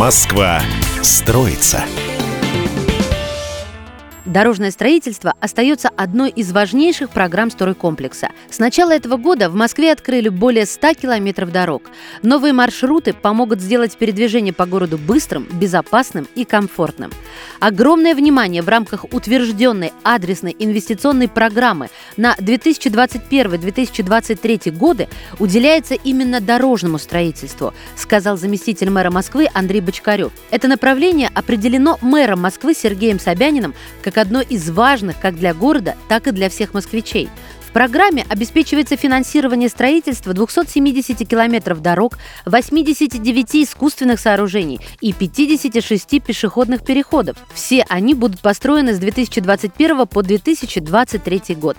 Москва строится. Дорожное строительство остается одной из важнейших программ стройкомплекса. С начала этого года в Москве открыли более 100 километров дорог. Новые маршруты помогут сделать передвижение по городу быстрым, безопасным и комфортным. Огромное внимание в рамках утвержденной адресной инвестиционной программы на 2021-2023 годы уделяется именно дорожному строительству, сказал заместитель мэра Москвы Андрей Бочкарев. Это направление определено мэром Москвы Сергеем Собяниным как одно из важных как для города, так и для всех москвичей. Программе обеспечивается финансирование строительства 270 километров дорог, 89 искусственных сооружений и 56 пешеходных переходов. Все они будут построены с 2021 по 2023 год.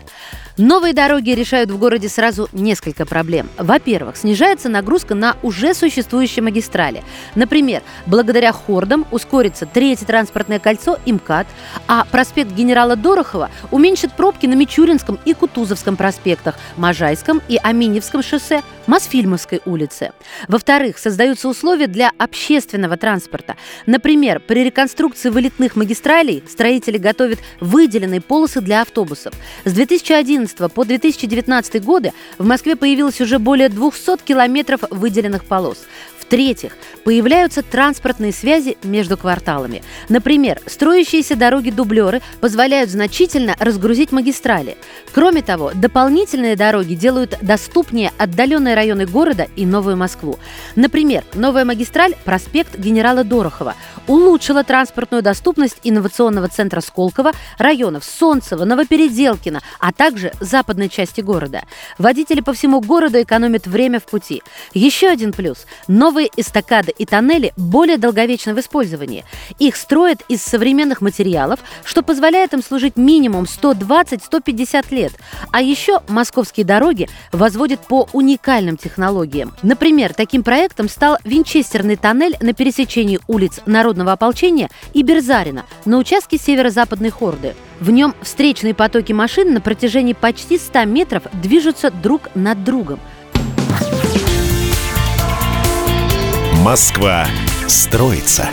Новые дороги решают в городе сразу несколько проблем. Во-первых, снижается нагрузка на уже существующие магистрали. Например, благодаря хордам ускорится третье транспортное кольцо МКАД, а проспект генерала Дорохова уменьшит пробки на Мичуринском и Кутузовском проспектах, Можайском и Аминевском шоссе, Мосфильмовской улице. Во-вторых, создаются условия для общественного транспорта. Например, при реконструкции вылетных магистралей строители готовят выделенные полосы для автобусов. С 2011 по 2019 годы в Москве появилось уже более 200 километров выделенных полос. В-третьих, появляются транспортные связи между кварталами. Например, строящиеся дороги-дублеры позволяют значительно разгрузить магистрали. Кроме того, дополнительные дороги делают доступнее отдаленные районы города и Новую Москву. Например, новая магистраль проспект генерала Дорохова улучшила транспортную доступность инновационного центра Сколково, районов Солнцево, Новопеределкино, а также западной части города. Водители по всему городу экономят время в пути. Еще один плюс – новые Новые эстакады и тоннели более долговечны в использовании. Их строят из современных материалов, что позволяет им служить минимум 120-150 лет. А еще московские дороги возводят по уникальным технологиям. Например, таким проектом стал винчестерный тоннель на пересечении улиц Народного ополчения и Берзарина на участке северо-западной Хорды. В нем встречные потоки машин на протяжении почти 100 метров движутся друг над другом – Москва строится.